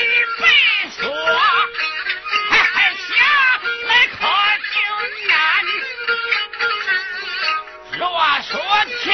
你别说下来可就难。若说挑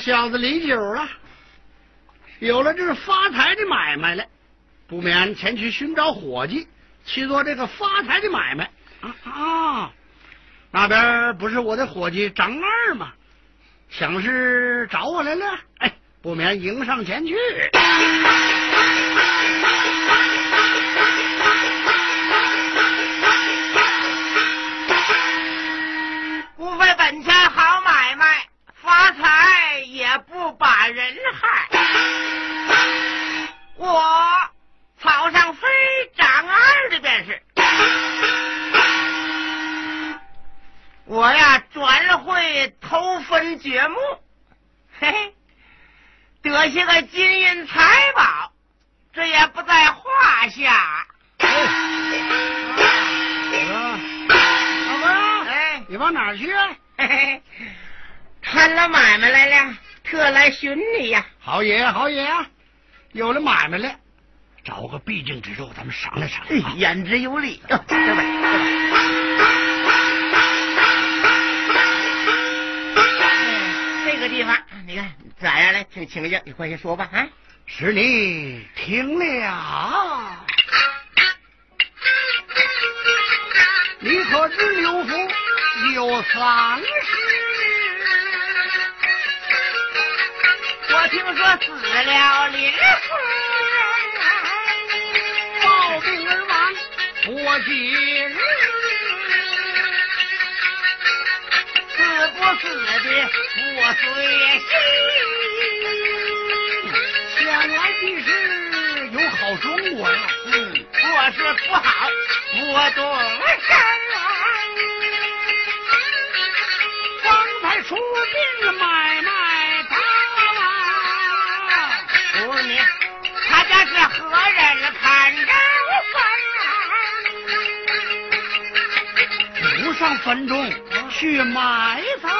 小子李九啊，有了这发财的买卖了，不免前去寻找伙计去做这个发财的买卖啊啊！那边不是我的伙计张二吗？想是找我来了，哎，不免迎上前去。人害，我草上飞长二的便是，我呀转会偷分掘墓，嘿嘿，得些个金银财宝，这也不在话下。老哥，哎，你往哪去？嘿嘿，看了买卖来了。特来寻你呀，好爷好爷啊！有了买卖了，找个必经之路，咱们商量商量。言之有理，这边。这个地方，你看咋样来？听清静，你快些说吧啊！是你听了，你可知刘福有丧我？听说死了林夫人，暴病而亡，不几日，死不死的我随心。想来的是有好中国呀，嗯，若是不好，我动身。坟中去埋葬啊！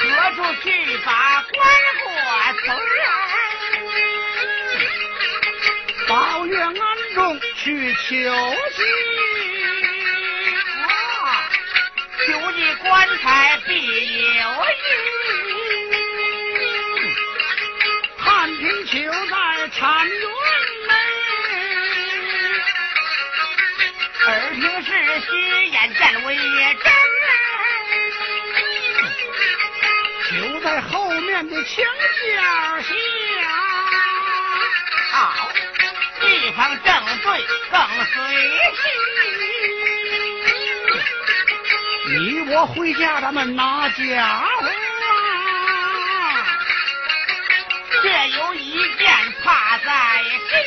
何处去把棺椁走？宝月庵中去求吉啊！求你棺材必有在后面的墙角下，好地方正对，更随心。你我回家，咱们拿家伙。却有一件怕在心。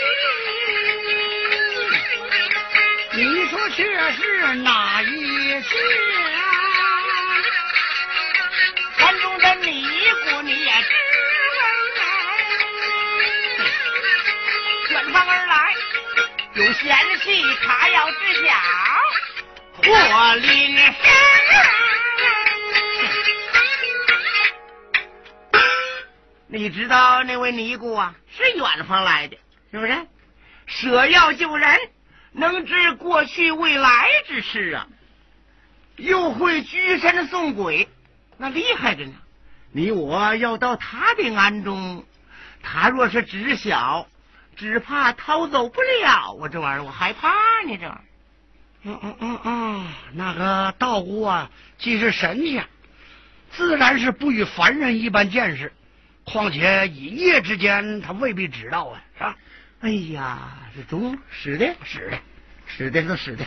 你说这是哪一件？山中的尼你也知，远方而来有贤妻，他要知晓祸临身。你知道那位尼姑啊，是远方来的，是不是？舍药救人，能知过去未来之事啊，又会居神送鬼，那厉害着呢。你我要到他的庵中，他若是知晓，只怕逃走不了。我这玩意儿，我害怕呢。这，嗯嗯嗯嗯，那个道姑啊，既是神仙，自然是不与凡人一般见识。况且一夜之间，他未必知道啊，是吧？哎呀，这中使的，使的，使的，是使的。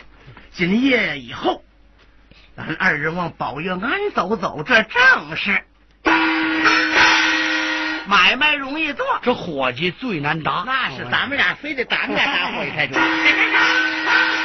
今夜以后，咱二人往宝月庵走走，这正是买卖容易做，这伙计最难打。那是咱们俩非得咱们俩打伙计才中。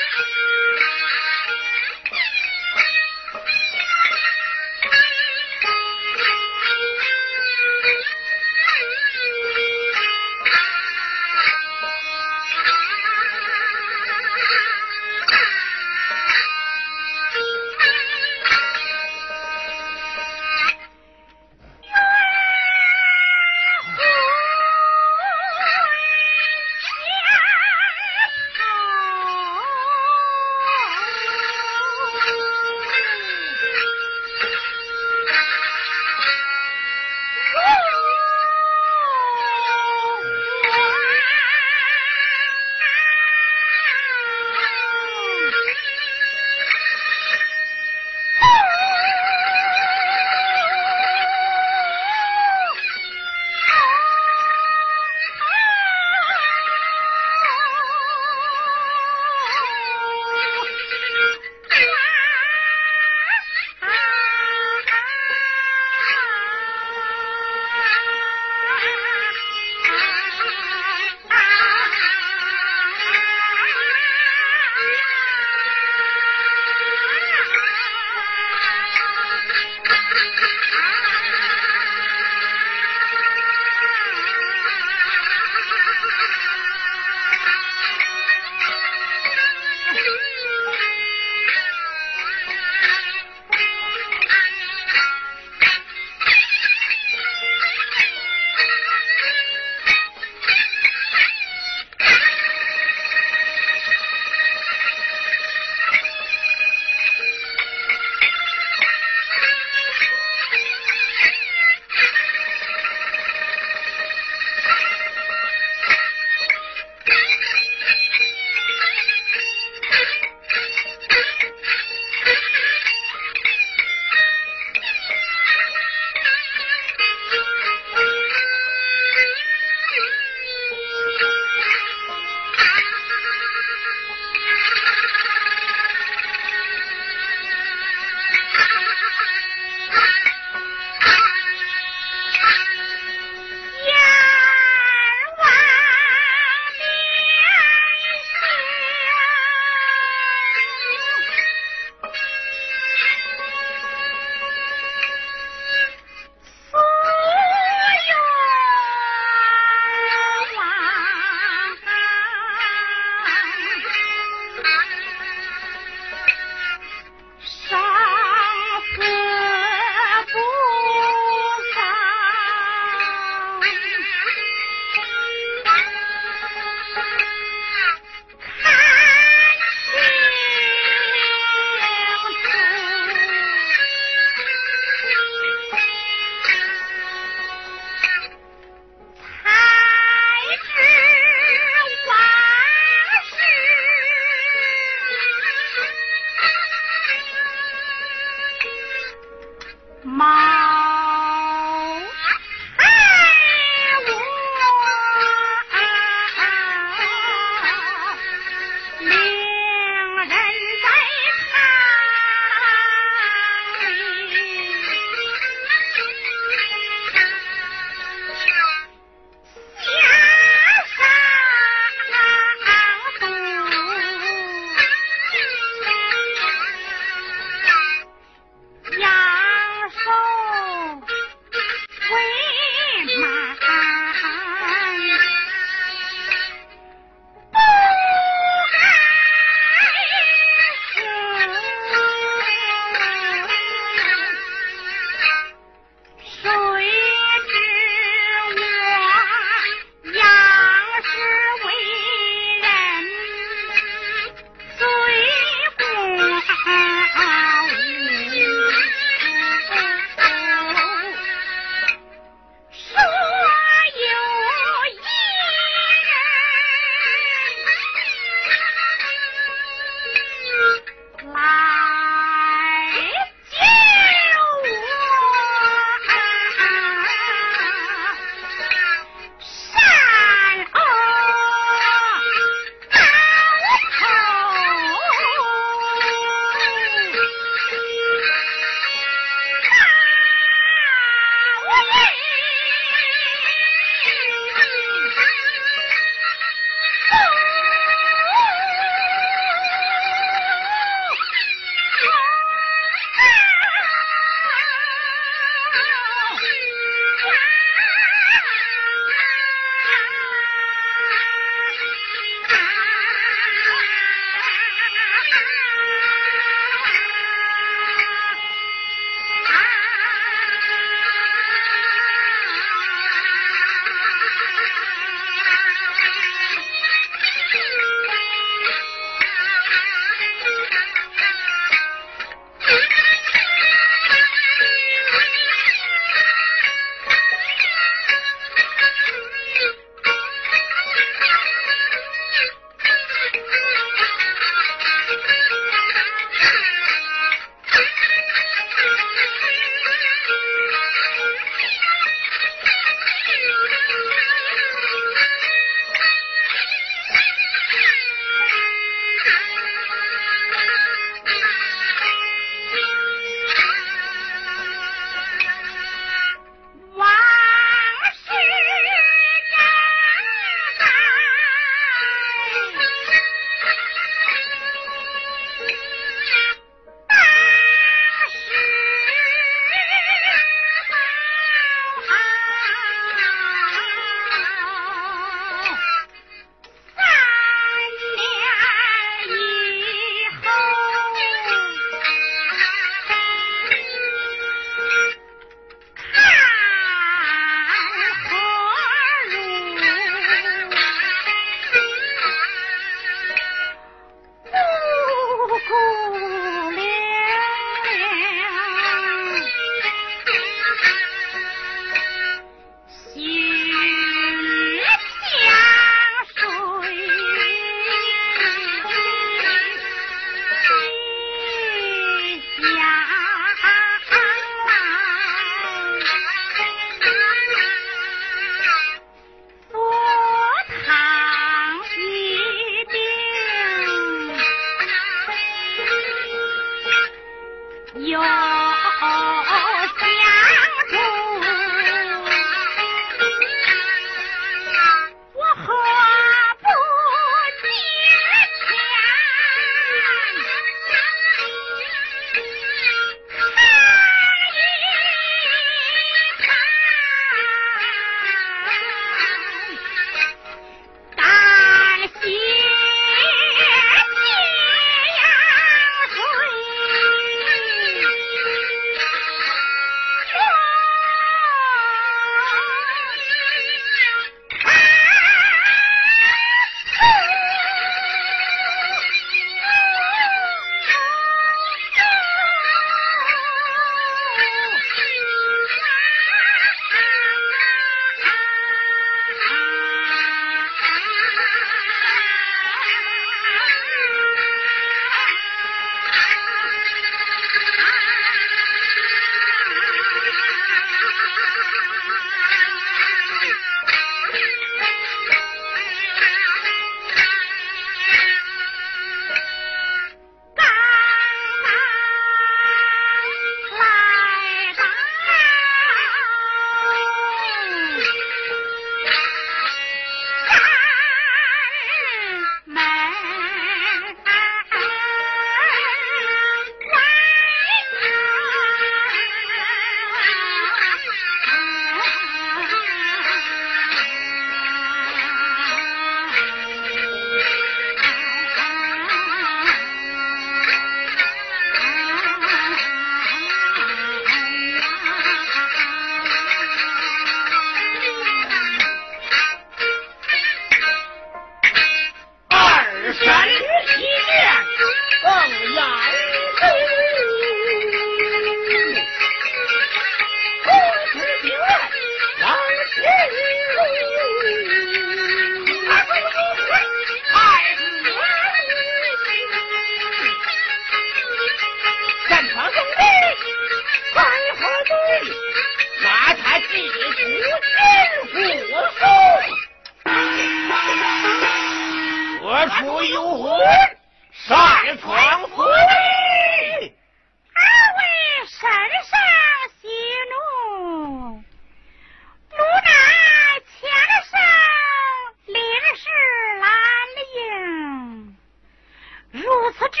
如此绝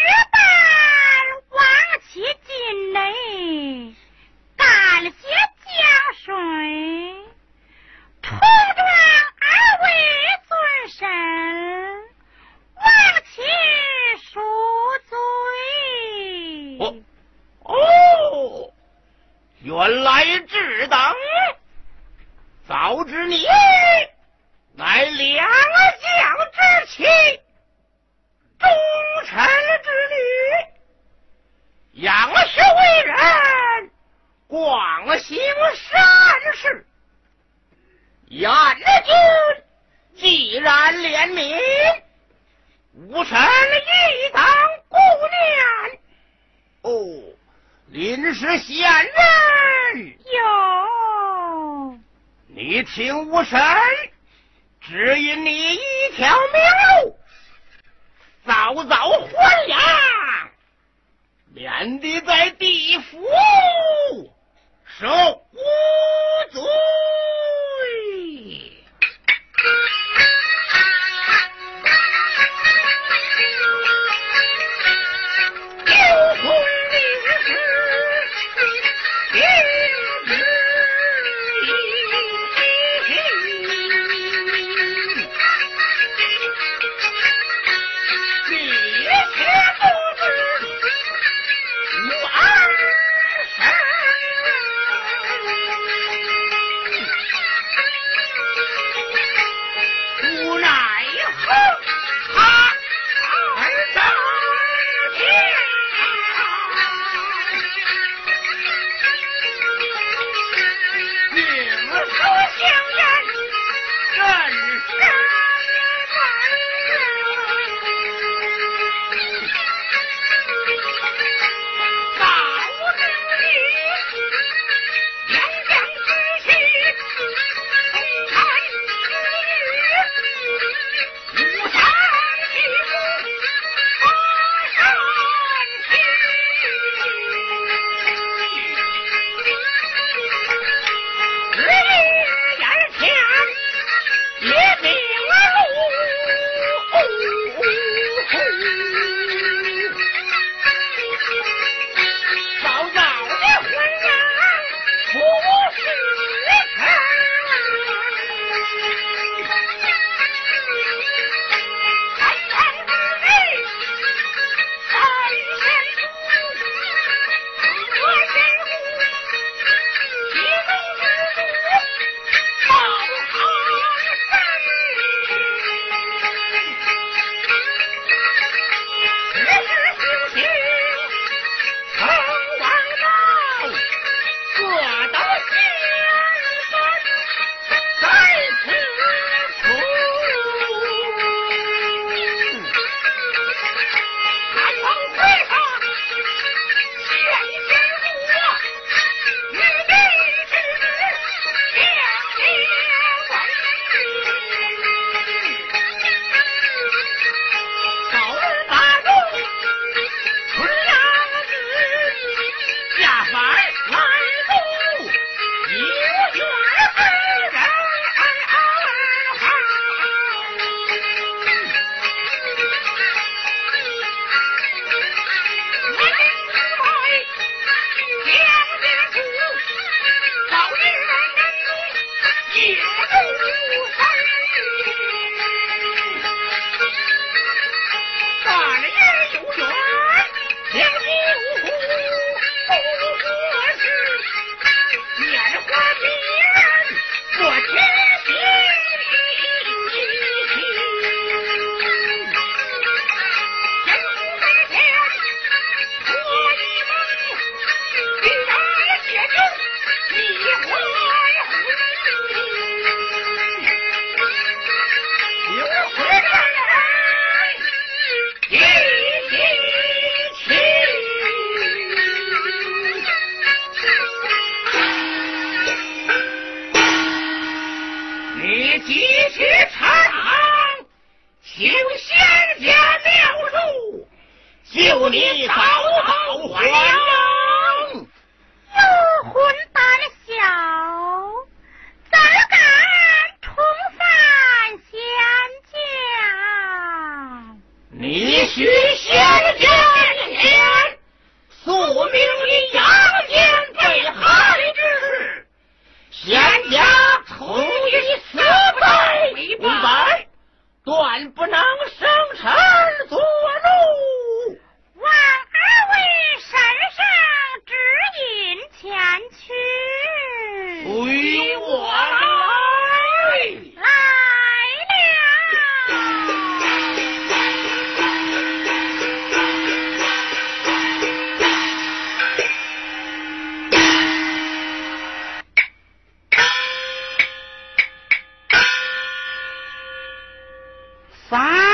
Find.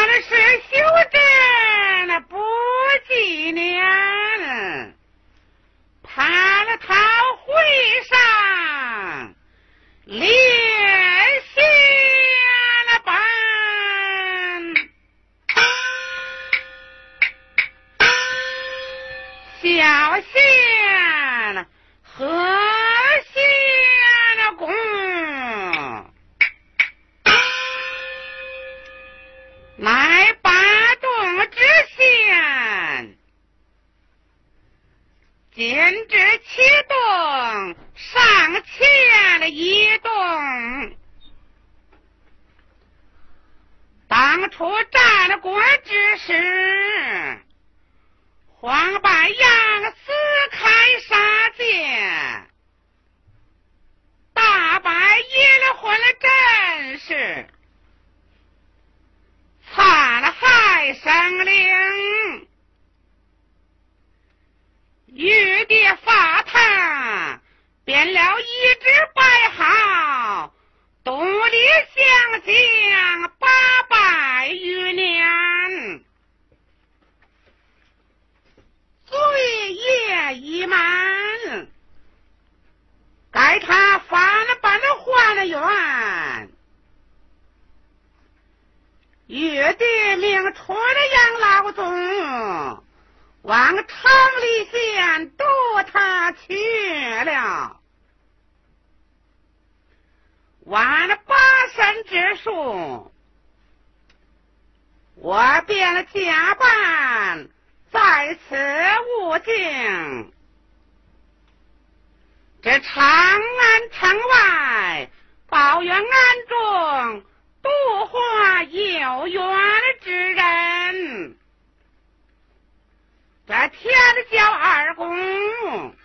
这长安城外，宝元安中度化有缘之人。这天叫二公，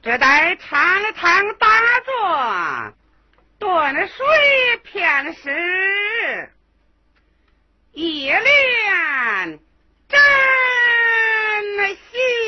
这在长堂打坐，了水片时，一脸真心。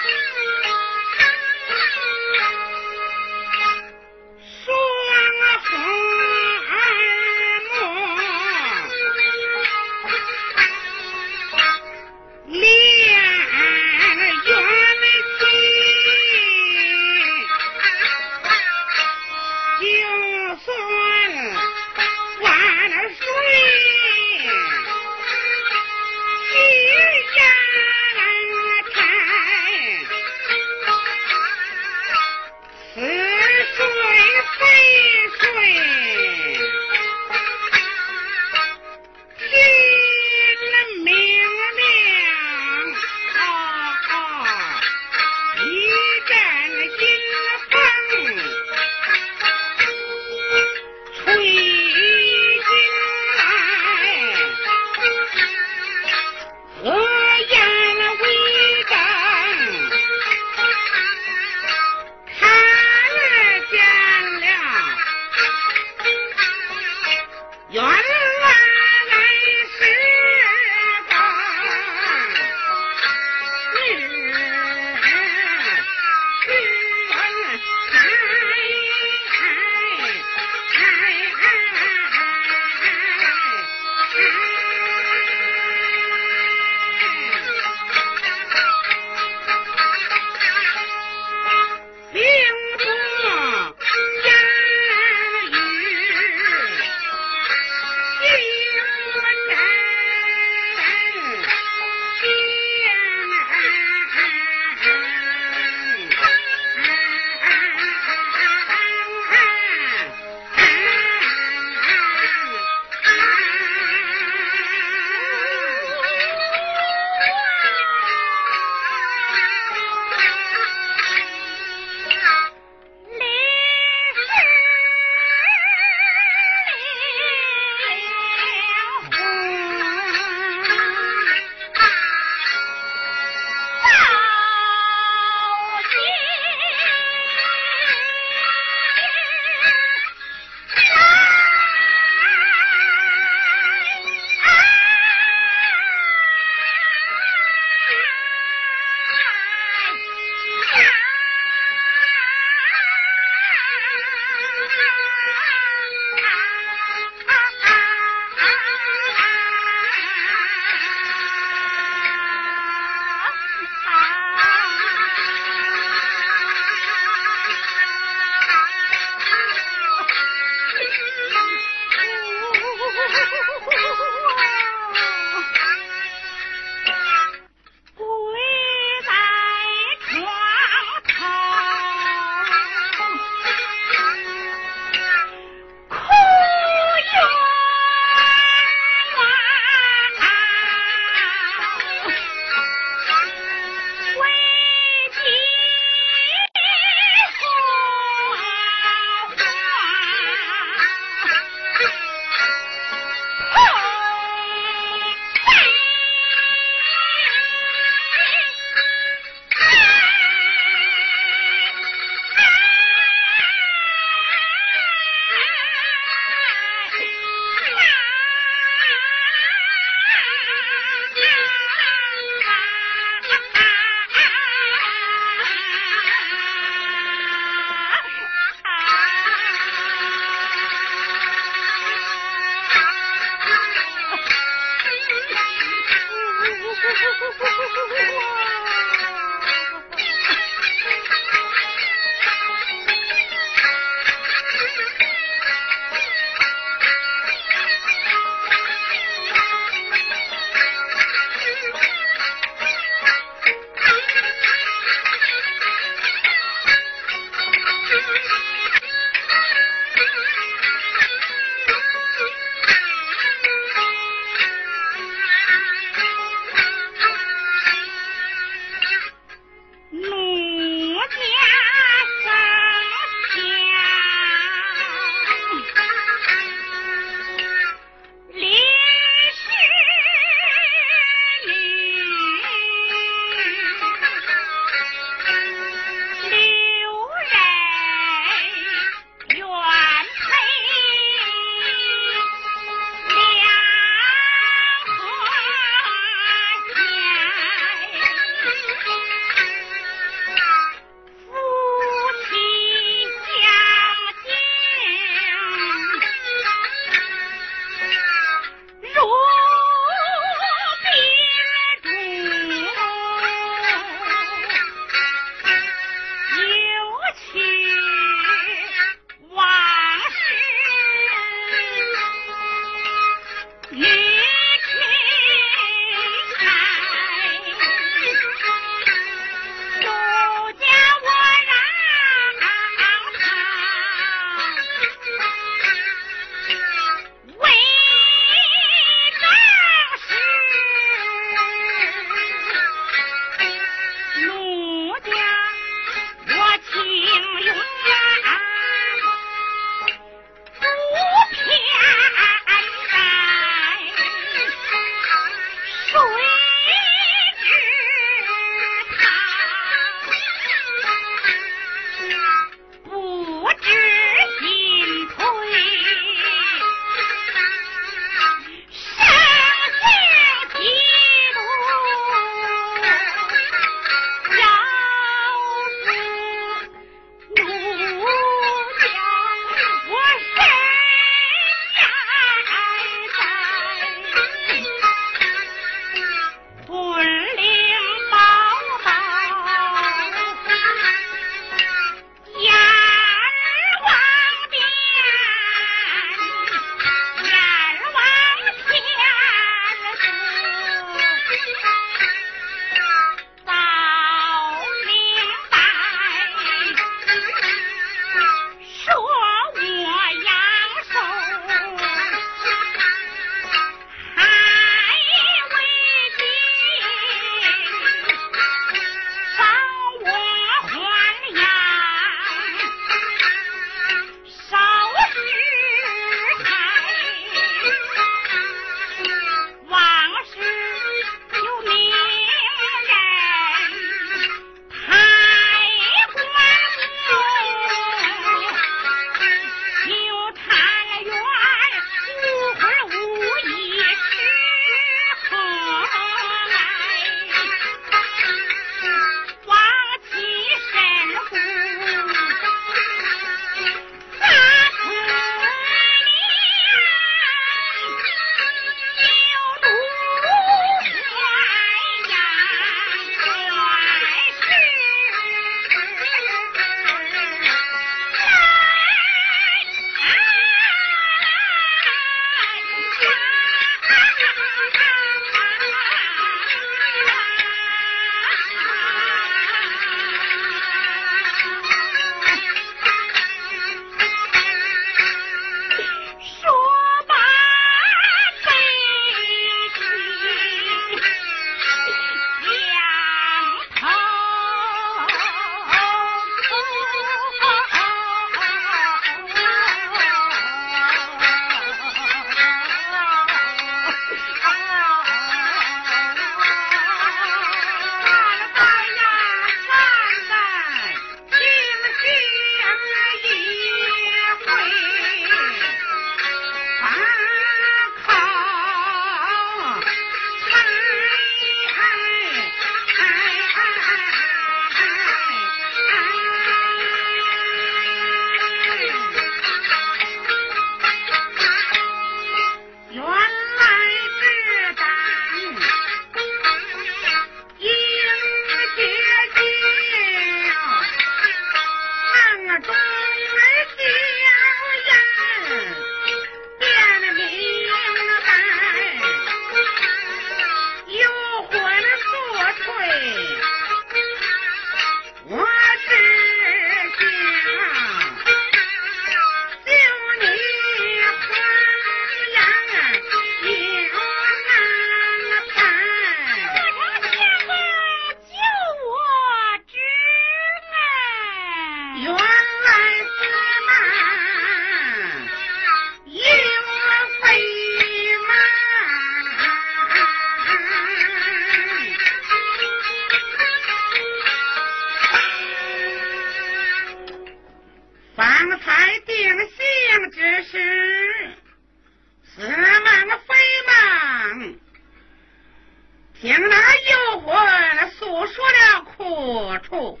向那妖魂诉说了苦楚。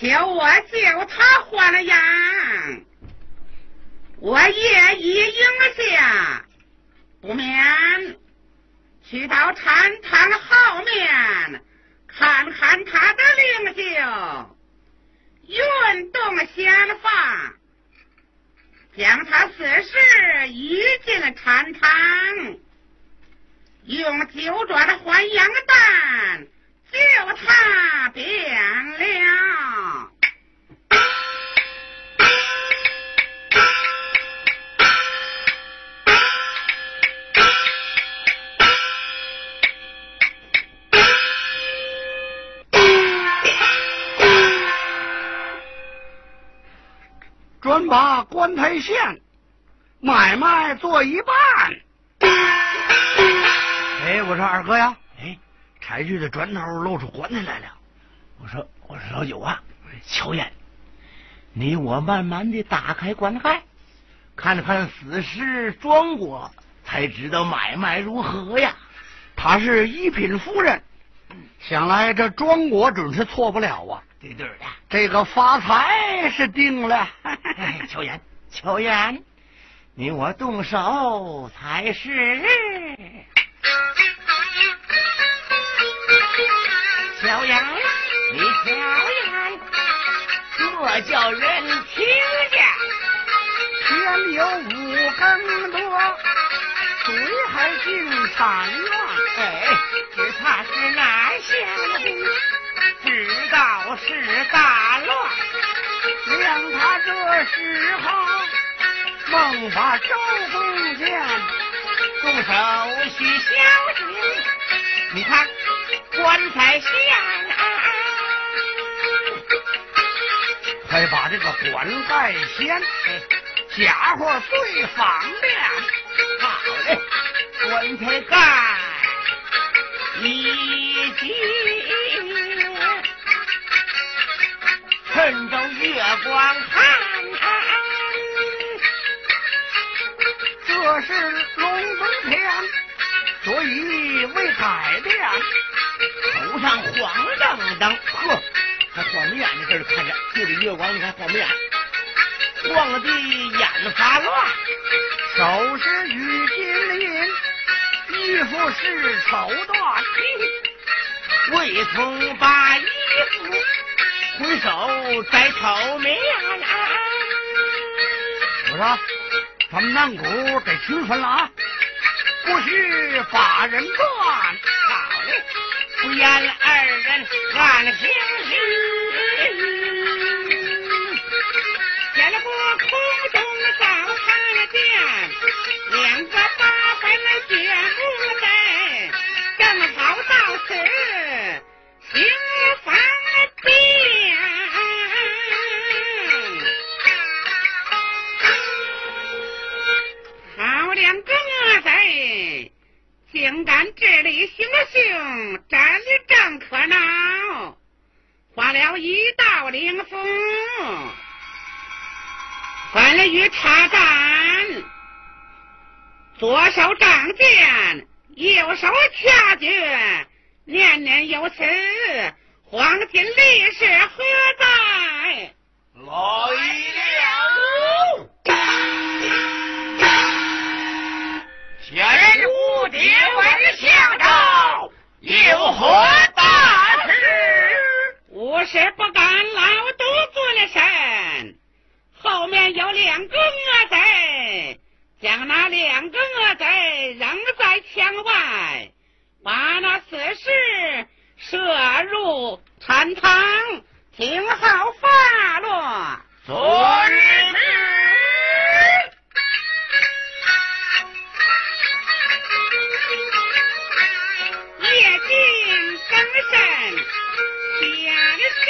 求我救他活了呀我也已应了下不免去到禅堂后面看看他的灵柩运动了仙法将他死尸移进了禅堂。用九转的还阳丹，就他变了，专把棺材线买卖做一半。哎，我说二哥呀，哎，柴具的砖头露出棺材来了。我说，我说老九啊，乔烟，你我慢慢的打开棺盖，看看死尸庄果，才知道买卖如何呀。他是一品夫人，想来这庄国准是错不了啊。对对的，这个发财是定了。乔岩，乔岩。你我动手才是，小杨，你小杨，莫叫人听见。天有五更多，水还进产院。哎，只怕是南相公知道是大乱，让他这时候。梦把周公见，动手需小心。你看棺材线，快把这个棺盖掀，家伙最方便。好嘞，棺材盖一紧，趁着月光看。这是龙凤天，所以为改变。头上晃荡荡，呵，还晃不眼的事看着，就这月光，你看晃不眼，晃的眼发乱。手是玉金鳞，衣服是绸缎，未曾把衣服回手摘头棉。我说。咱们南谷得区分了啊，不许把人断。言二人暗行有此，黄金历史何在？来了。前无敌问相招，有何大事？我是不敢老多做了神，后面有两个恶贼，将那两个恶贼扔在墙外，把那死尸射入禅堂，听候发落。昨日。夜静更深天神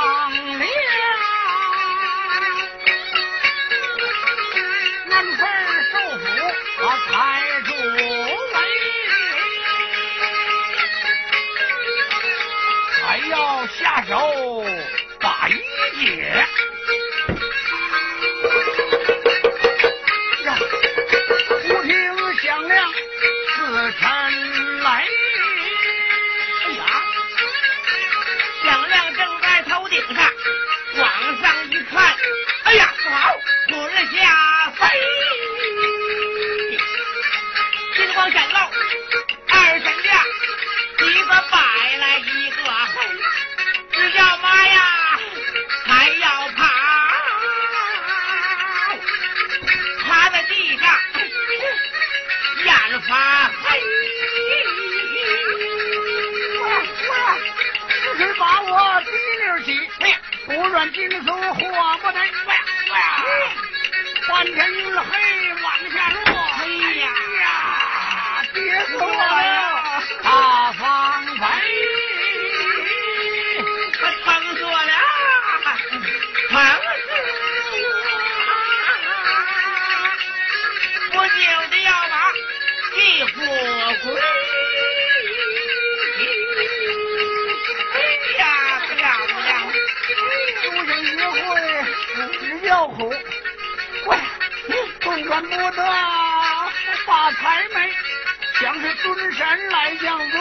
当年不论金属火不得，换天云黑来降罪，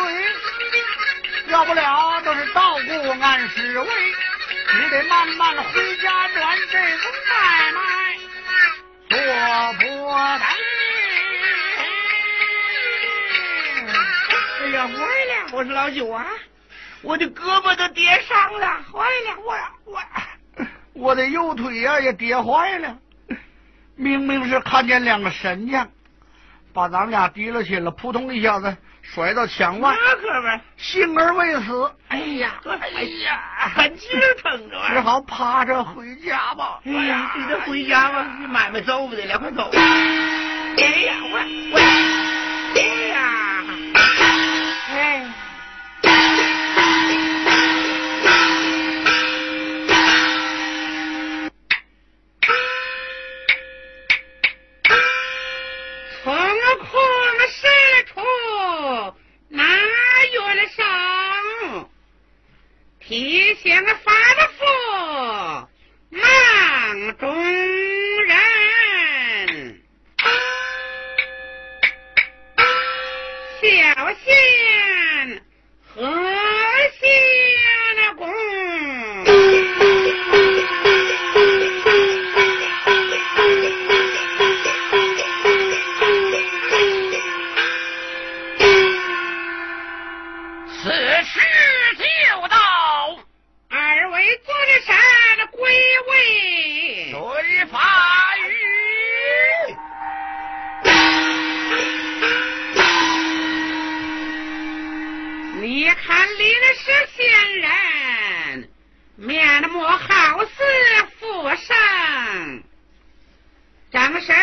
要不了都是道姑按时为，只得慢慢回家转这个买卖，做不得。哎呀，坏了！我说老九啊，我的胳膊都跌伤了，坏了！我我我的右腿呀、也跌坏了，明明是看见两个神将，把咱们俩提了起来，扑通一下子甩到墙外，那可不，幸而未死。哎呀，哎呀，很劲儿疼着啊！只好趴着回家吧。哎呀，你这回家吧，你买卖做不得了，快走！哎呀，我我，哎呀，提醒发了福忙中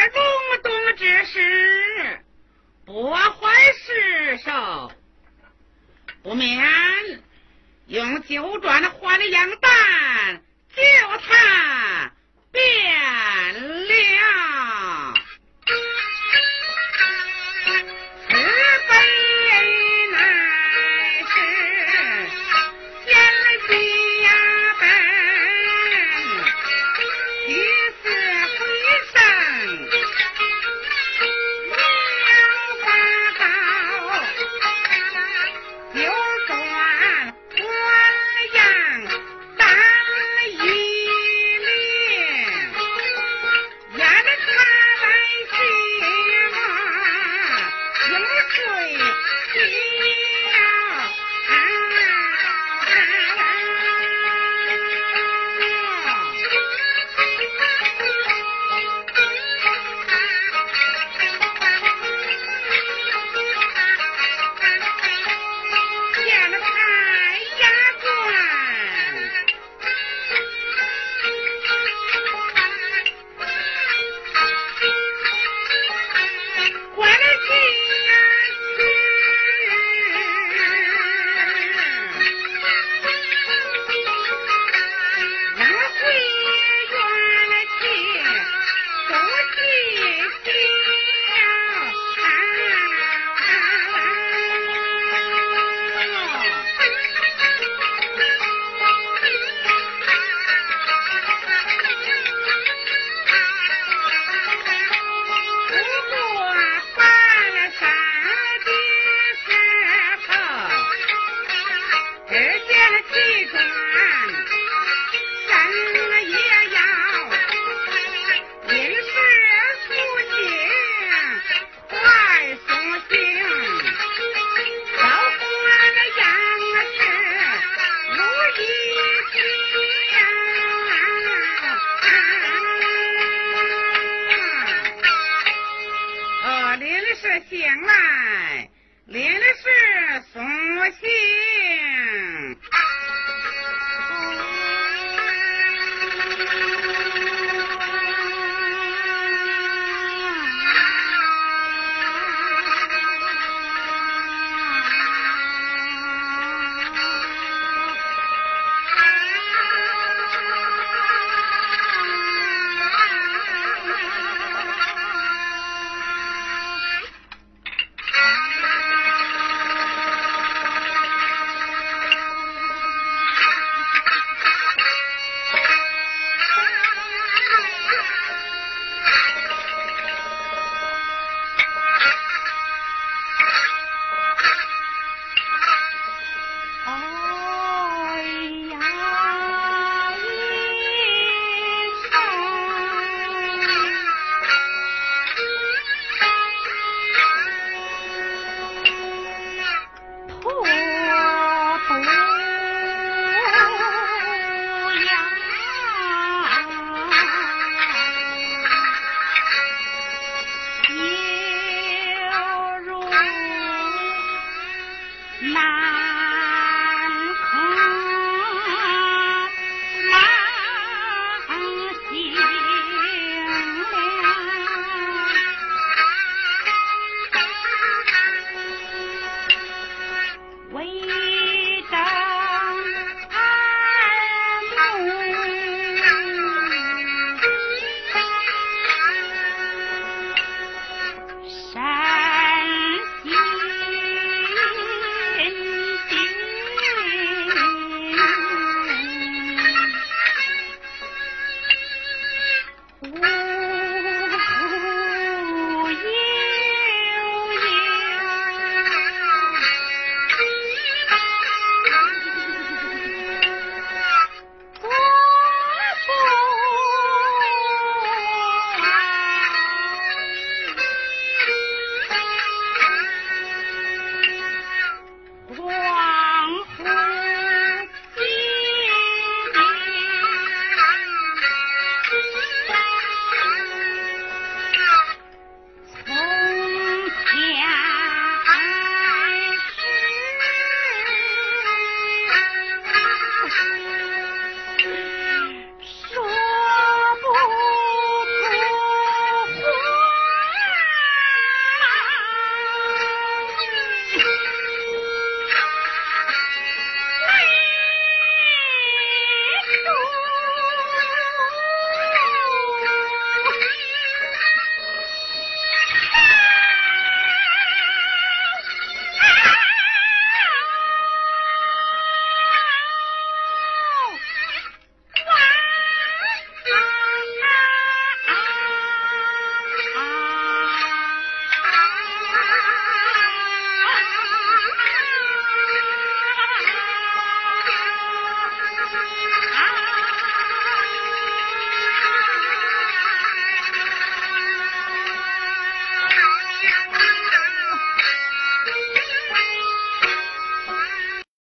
隆冬之时，不怀失手，不免用九转还阳丹，救他